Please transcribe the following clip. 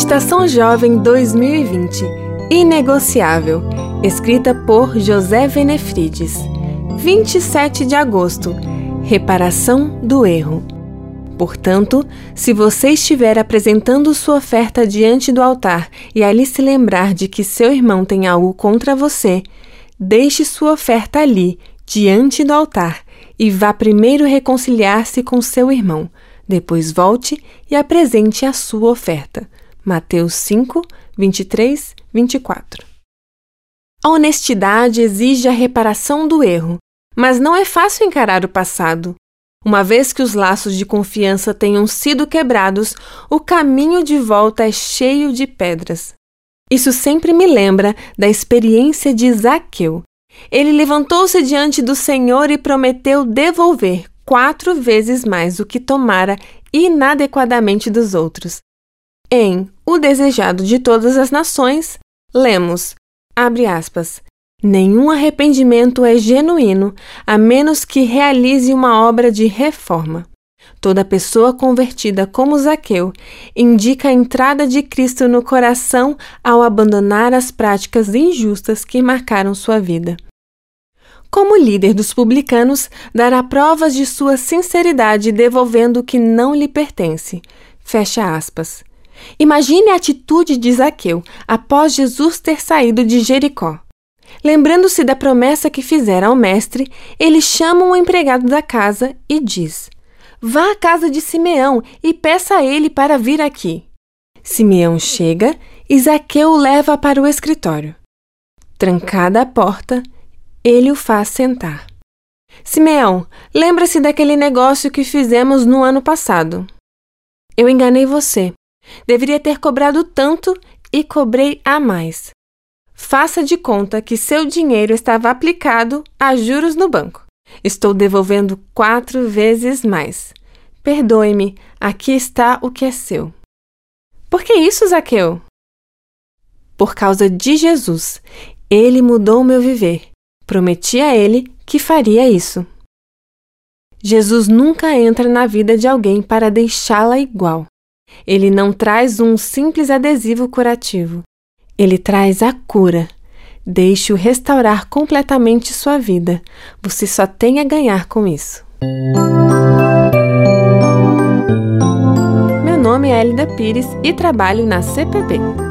Meditação Jovem 2020 Inegociável, escrita por José Venefrides. 27 de agosto Reparação do erro. Portanto, se você estiver apresentando sua oferta diante do altar e ali se lembrar de que seu irmão tem algo contra você, deixe sua oferta ali, diante do altar, e vá primeiro reconciliar-se com seu irmão. Depois volte e apresente a sua oferta. Mateus 5, 23, 24. A honestidade exige a reparação do erro, mas não é fácil encarar o passado. Uma vez que os laços de confiança tenham sido quebrados, o caminho de volta é cheio de pedras. Isso sempre me lembra da experiência de Zaqueu. Ele levantou-se diante do Senhor e prometeu devolver quatro vezes mais o que tomara inadequadamente dos outros. Em O Desejado de Todas as Nações, lemos, abre aspas, Nenhum arrependimento é genuíno a menos que realize uma obra de reforma. Toda pessoa convertida como Zaqueu indica a entrada de Cristo no coração ao abandonar as práticas injustas que marcaram sua vida. Como líder dos publicanos, dará provas de sua sinceridade devolvendo o que não lhe pertence. Fecha aspas. Imagine a atitude de Zaqueu após Jesus ter saído de Jericó. Lembrando-se da promessa que fizera ao mestre, ele chama um empregado da casa e diz: Vá à casa de Simeão e peça a ele para vir aqui. Simeão chega e Zaqueu o leva para o escritório. Trancada a porta, ele o faz sentar. Simeão, lembra-se daquele negócio que fizemos no ano passado. Eu enganei você. Deveria ter cobrado tanto e cobrei a mais. Faça de conta que seu dinheiro estava aplicado a juros no banco. Estou devolvendo quatro vezes mais. Perdoe-me, aqui está o que é seu. Por que isso, Zaqueu? Por causa de Jesus. Ele mudou meu viver. Prometi a ele que faria isso. Jesus nunca entra na vida de alguém para deixá-la igual. Ele não traz um simples adesivo curativo. Ele traz a cura. Deixe-o restaurar completamente sua vida. Você só tem a ganhar com isso. Meu nome é Elida Pires e trabalho na CPB.